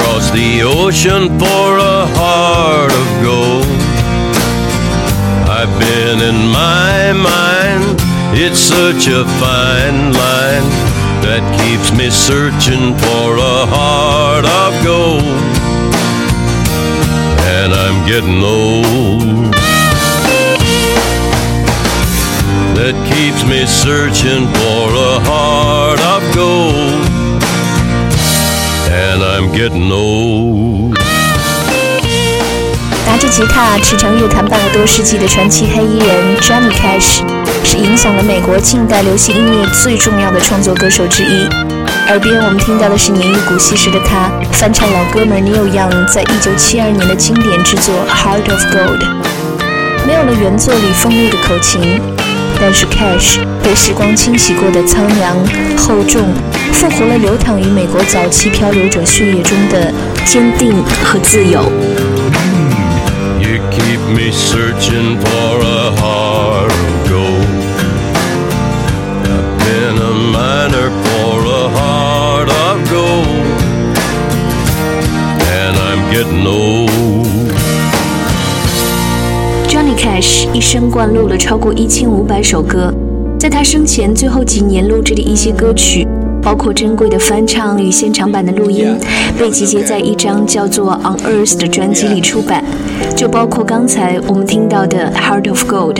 I'd the ocean for a heart of gold. I've been in my mind, it's such a fine line that keeps me searching for a heart of gold. And I'm getting old. that keeps me searching for a heart of gold. And I'm getting old. 拿着吉他驰骋乐坛半个多世纪的传奇黑衣人 Johnny Cash，是影响了美国近代流行音乐最重要的创作歌手之一。耳边我们听到的是年逾古稀时的他翻唱老哥们 Neil Young 在一九七二年的经典之作《Heart of Gold》，没有了原作里锋利的口琴，但是 Cash 被时光清洗过的苍凉厚重，复活了流淌于美国早期漂流者血液中的坚定和自由。You keep me searching for a heart of gold. I've been a miner for a heart of gold. And I'm getting old. Johnny Cash 一生灌录了超过一千五百首歌，在他生前最后几年录制的一些歌曲，包括珍贵的翻唱与现场版的录音，被集结在一张叫做《On Earth》的专辑里出版，就包括刚才我们听到的《Heart of Gold》。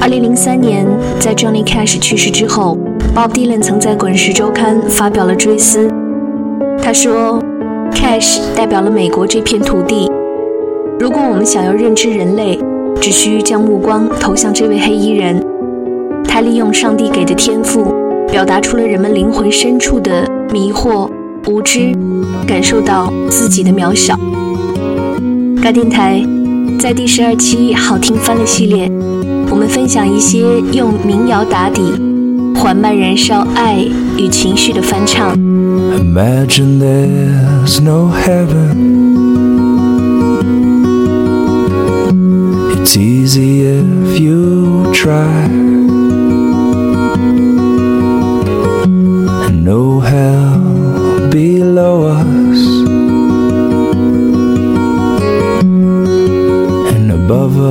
二零零三年，在 Johnny Cash 去世之后，Bob Dylan 曾在《滚石周刊》发表了追思。他说：“Cash 代表了美国这片土地。如果我们想要认知人类，只需将目光投向这位黑衣人。他利用上帝给的天赋，表达出了人们灵魂深处的迷惑、无知，感受到自己的渺小。”该电台在第十二期好听翻了系列，我们分享一些用民谣打底、缓慢燃烧爱与情绪的翻唱。Imagine there's no heaven. It's easy if you try.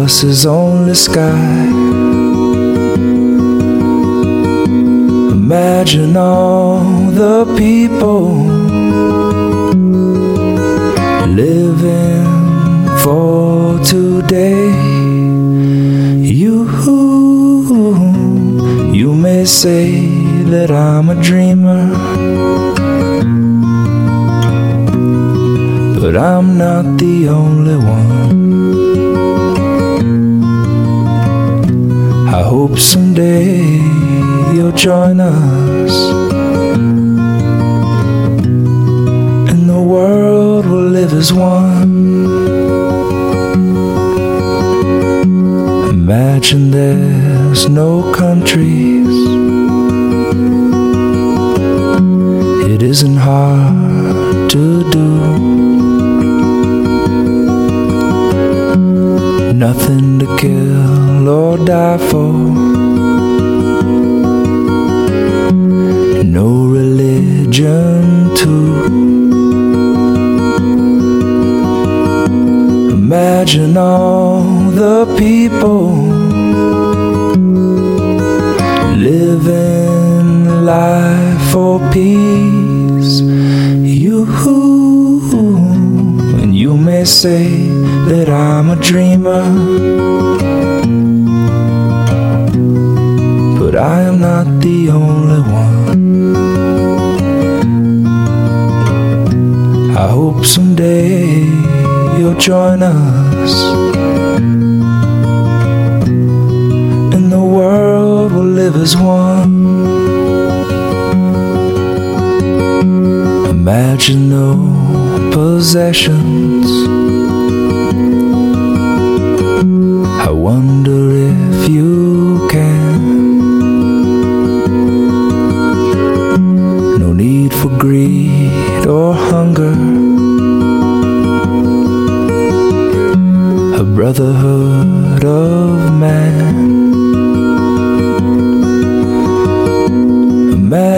Is only sky. Imagine all the people living for today. You, you may say that I'm a dreamer, but I'm not the only one. Hope someday you'll join us. And the world will live as one. Imagine there's no countries. It isn't hard to do. Nothing to kill or die for. no religion too. Imagine all the people living life for peace. You and you may say that I'm a dreamer, the only one. I hope someday you'll join us, and the world will live as one. Imagine no possessions.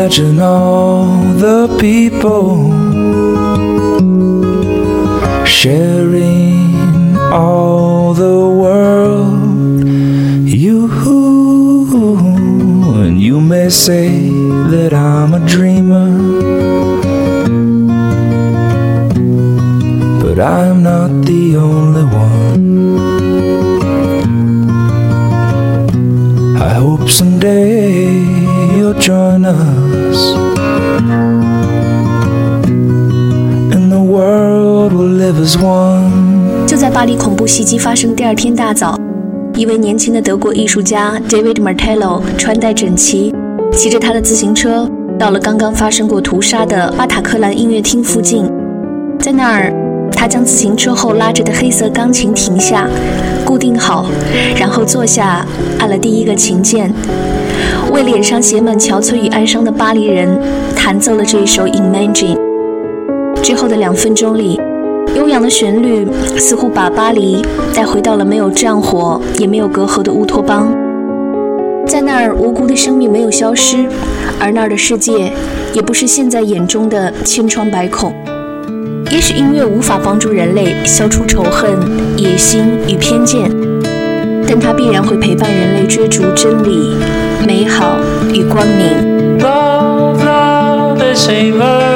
Imagine all the people sharing all the world. You and you may say 恐怖袭击发生第二天大早，一位年轻的德国艺术家 David Martello 穿戴整齐，骑着他的自行车到了刚刚发生过屠杀的巴塔克兰音乐厅附近。在那儿，他将自行车后拉着的黑色钢琴停下，固定好，然后坐下，按了第一个琴键，为脸上写满憔悴与哀伤的巴黎人弹奏了这一首《Imagine》。之后的两分钟里，悠扬的旋律似乎把巴黎带回到了没有战火也没有隔阂的乌托邦。在那儿，无辜的生命没有消失，而那儿的世界也不是现在眼中的千疮百孔。也许音乐无法帮助人类消除仇恨、野心与偏见，但它必然会陪伴人类追逐真理、美好与光明。Love, love is savor, love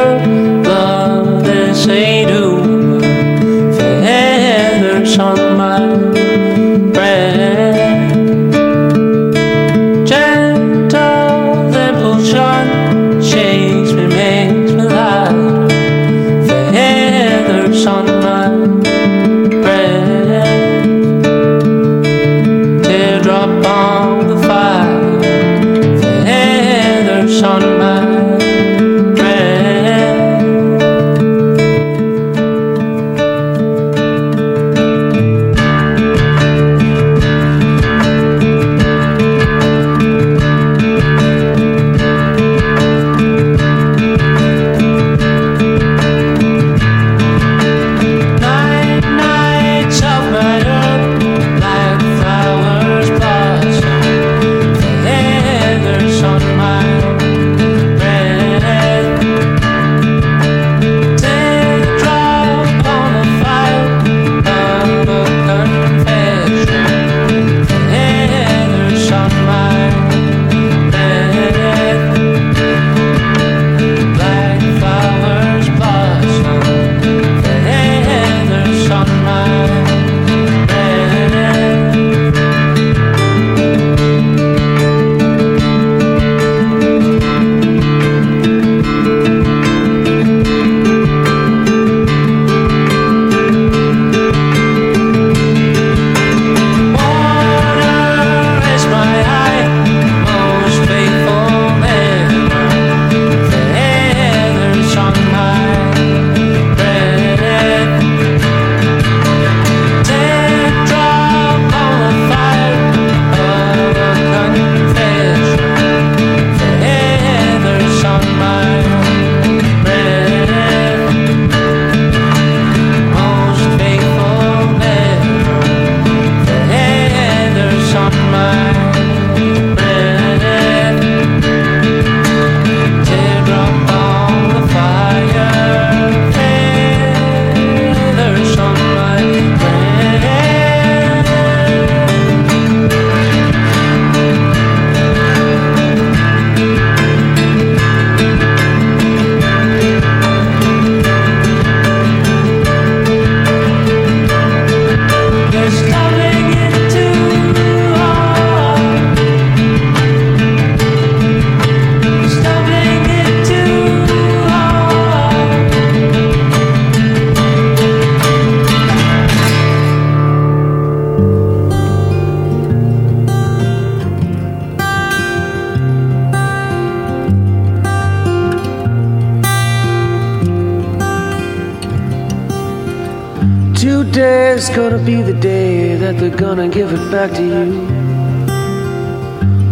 back to you.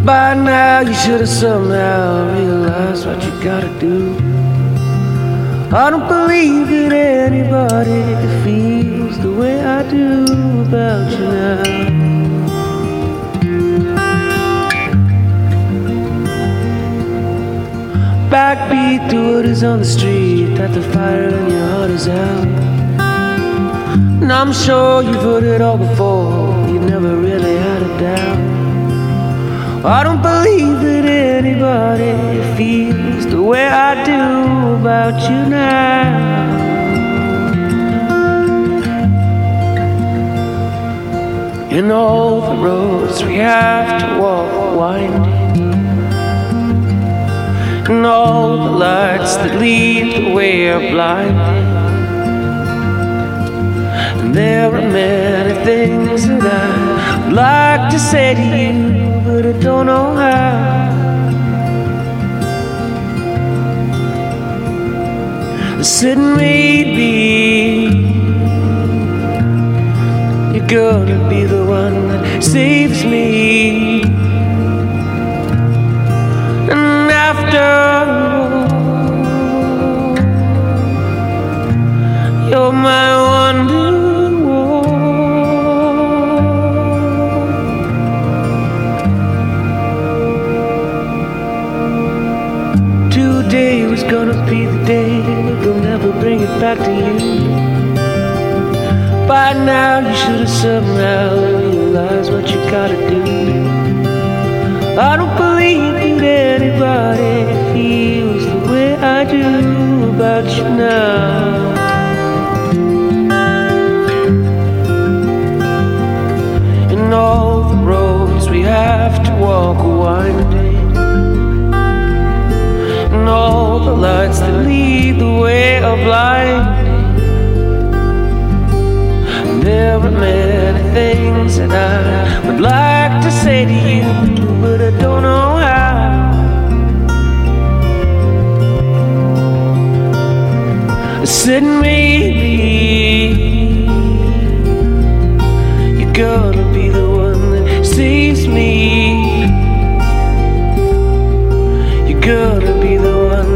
By now, you should have somehow realized what you gotta do. I don't believe that anybody feels the way I do about you now. Backbeat what is on the street, that the fire in your heart is out. And I'm sure you've heard it all before, never really had a doubt. I don't believe that anybody feels the way I do about you now. In all the roads we have to walk winding, and all the lights that lead the way are blinding. There are many things that I would like to say to you, but I don't know how. I said maybe you're gonna be the one that saves me. And after all, you're my wonder gonna be the day they'll never bring it back to you. By now you should have somehow realized what you gotta do. I don't believe that anybody feels the way I do about you now. And all the roads we have to walk are winding, and all the lights that lead the way of life. There are many things that I would like to say to you, but I don't know how. I said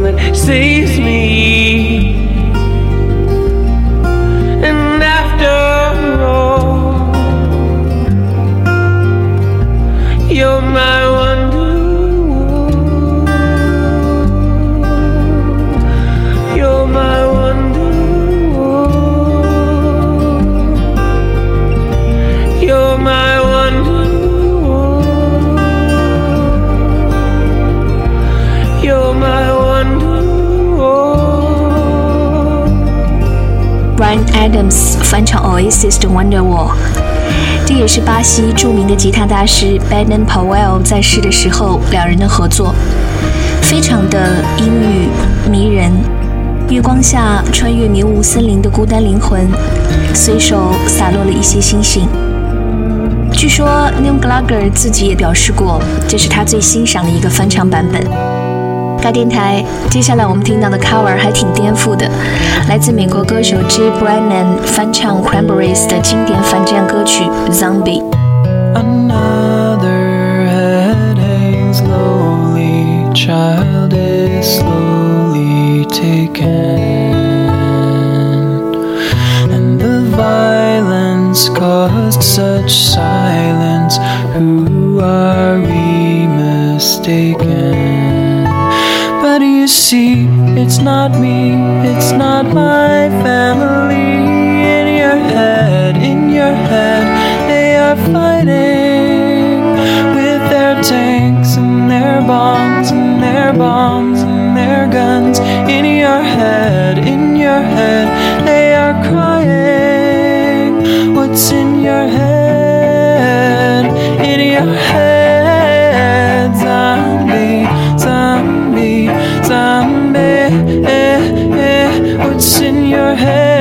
that saves me. 也是巴西著名的吉他大师 Baden Powell 在世的时候两人的合作，非常的阴郁迷人。月光下穿越迷雾森林的孤单灵魂，随手洒落了一些星星。据说 Neil Gallagher 自己也表示过，这是他最欣赏的一个翻唱版本。该电台接下来我们听到的 cover 还挺颠覆的，来自美国歌手 Jay Brannan 翻唱 Cranberries 的经典反战歌曲《Zombie》。Another head hangs lowly, child is slowly taken. And the violence caused such silence. Who are we mistaken? You see, it's not me, it's not my family. In your head, in your head, they are fighting with their tanks and their bombs and their bombs your head?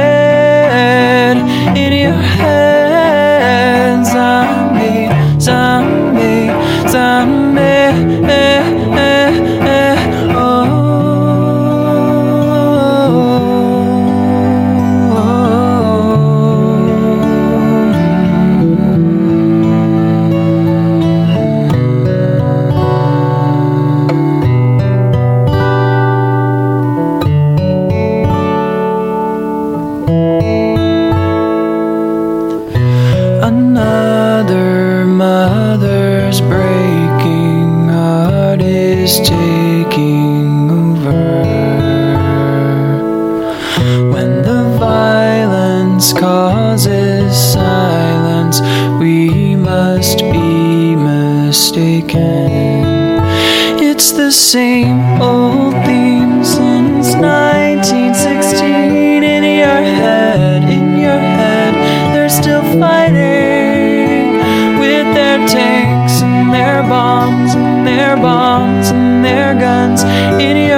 In your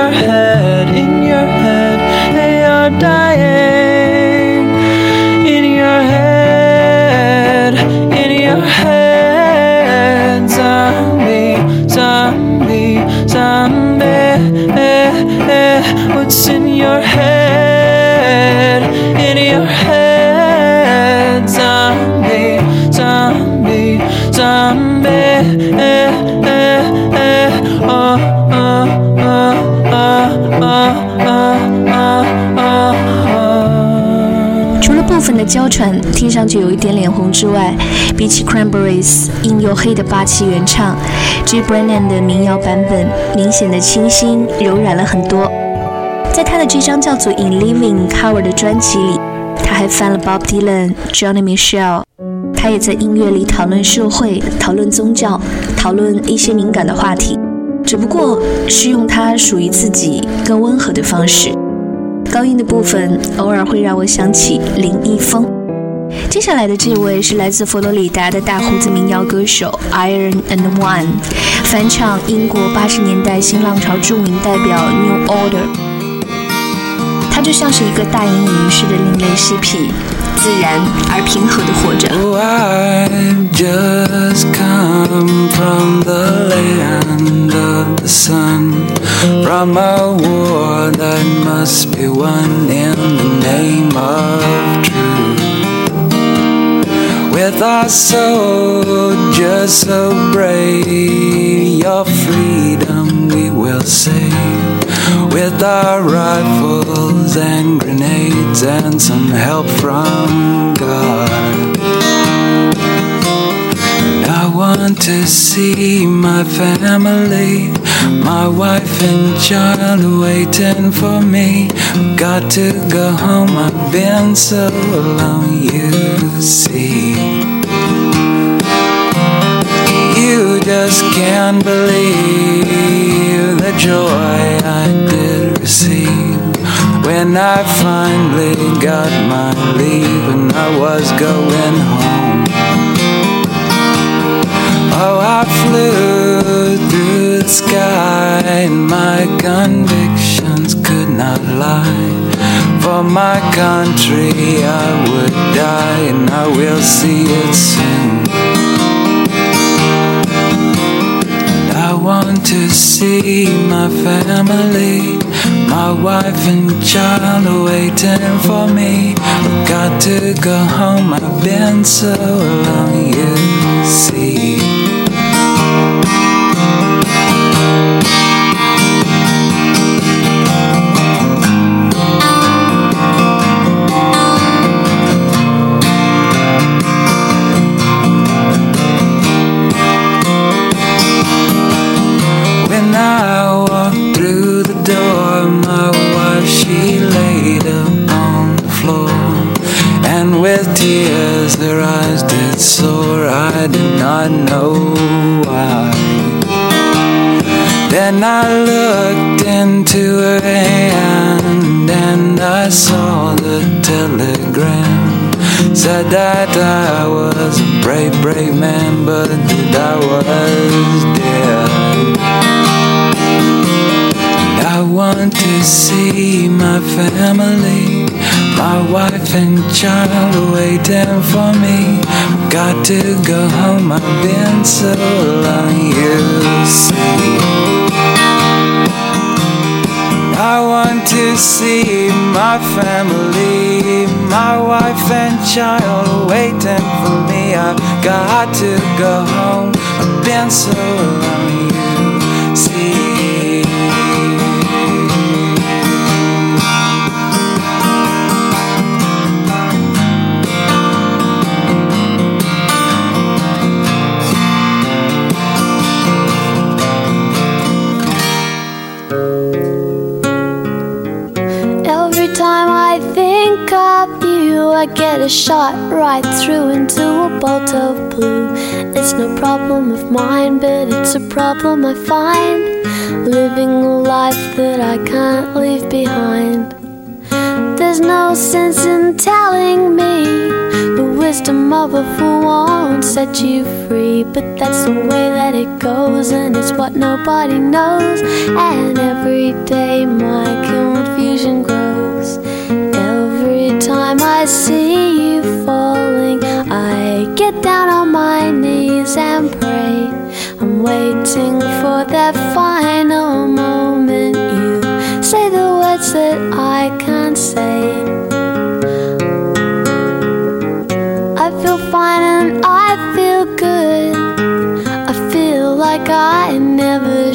部分的娇喘听上去有一点脸红之外，比起 Cranberries 硬又黑的霸气原唱，G. Brennan 的民谣版本明显的清新柔软了很多。在他的这张叫做《In Living》cover 的专辑里，他还翻了 Bob Dylan、Johnny Mitchell。他也在音乐里讨论社会、讨论宗教、讨论一些敏感的话题，只不过是用他属于自己更温和的方式。高音的部分偶尔会让我想起林一峰。接下来的这位是来自佛罗里达的大胡子民谣歌手 Iron and One，翻唱英国八十年代新浪潮著名代表 New Order。他就像是一个大隐隐于市的另类嬉皮，自然而平和的活着。 Oh, I've just come from the land of the sun, from a war that must be won in the name of truth. With our soldiers so brave, your freedom we will save. With our rifles and grenades and some help from God. I want to see my family, my wife and child waiting for me. Got to go home, I've been so alone, you see. You just can't believe the joy I finally got my leave and I was going home. Oh, I flew through the sky and my convictions could not lie. For my country, I would die and I will see it soon. I want to see my family, my wife and child are waiting for me. I've got to go home, I've been so long, you see. Not know why. Then I looked into her hand and I saw the telegram. Said that I was a brave, brave man, but that I was dead. And I want to see my family, my wife and child waiting for me. Got to go home, I've been so long, you see. I want to see my family, my wife and child waiting for me. I've got to go home. I've been so long, shot right through into a bolt of blue? It's no problem of mine, but it's a problem I find. Living a life that I can't leave behind. There's no sense in telling me the wisdom of a fool won't set you free. But that's the way that it goes, and it's what nobody knows. And every day my confusion grows. Time I see you falling, I get down on my knees and pray. I'm waiting for that final moment. You say the words that I can't say. I feel fine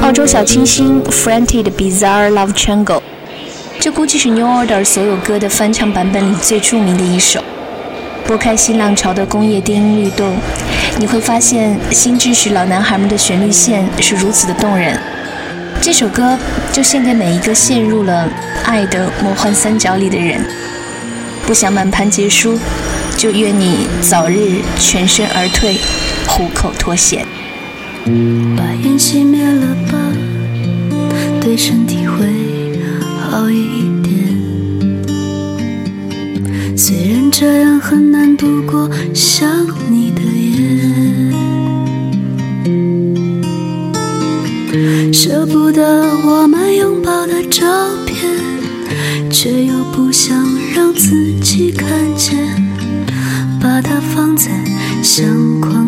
澳洲小清新 f r a n t i d Bizarre Love Triangle，这估计是 New Order 所有歌的翻唱版本里最著名的一首。拨开新浪潮的工业电音律动，你会发现新秩序老男孩们的旋律线是如此的动人。这首歌就献给每一个陷入了爱的魔幻三角里的人。不想满盘皆输，就愿你早日全身而退，虎口脱险。把烟熄灭了吧，对身体会好一点。虽然这样很难度过想你的夜，舍不得我们拥抱的照片，却又不想让自己看见，把它放在相框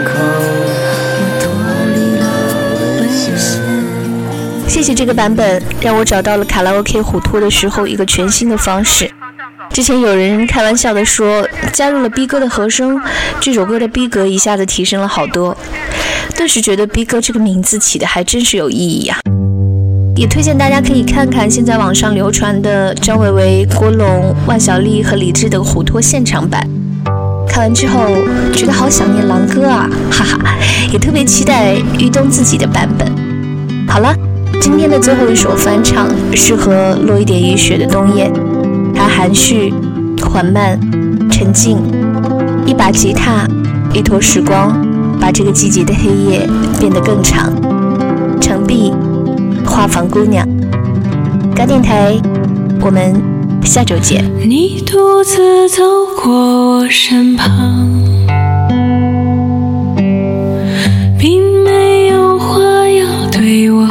谢谢这个版本，让我找到了卡拉 OK 虎托的时候一个全新的方式。之前有人开玩笑的说，加入了逼哥的和声，这首歌的逼格一下子提升了好多，顿时觉得逼哥这个名字起的还真是有意义呀、也推荐大家可以看看现在网上流传的张伟伟、郭龙、万晓利和李志的虎托现场版。看完之后觉得好想念狼哥啊，哈哈，也特别期待玉东自己的版本。好了，今天的最后一首翻唱适合落一点雨雪的冬夜，它含蓄、缓慢、沉静，一把吉他，一坨时光，把这个季节的黑夜变得更长。程璧，画舫姑娘，嘎电台，我们下周见。你独自走过我身旁，并没有话要对我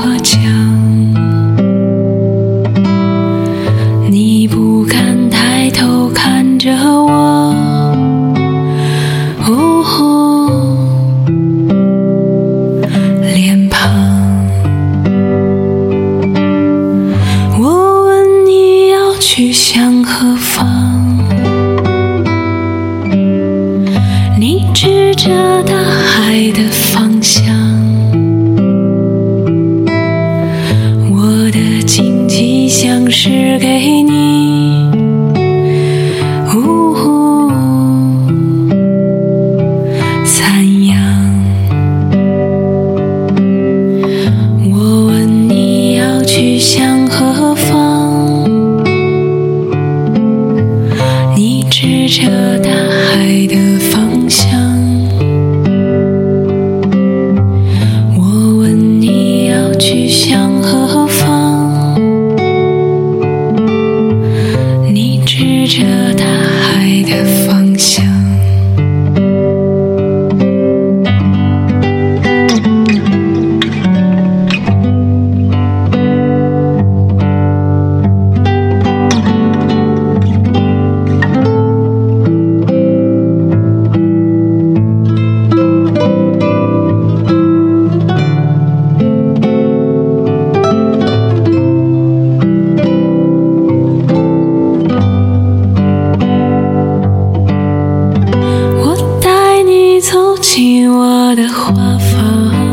长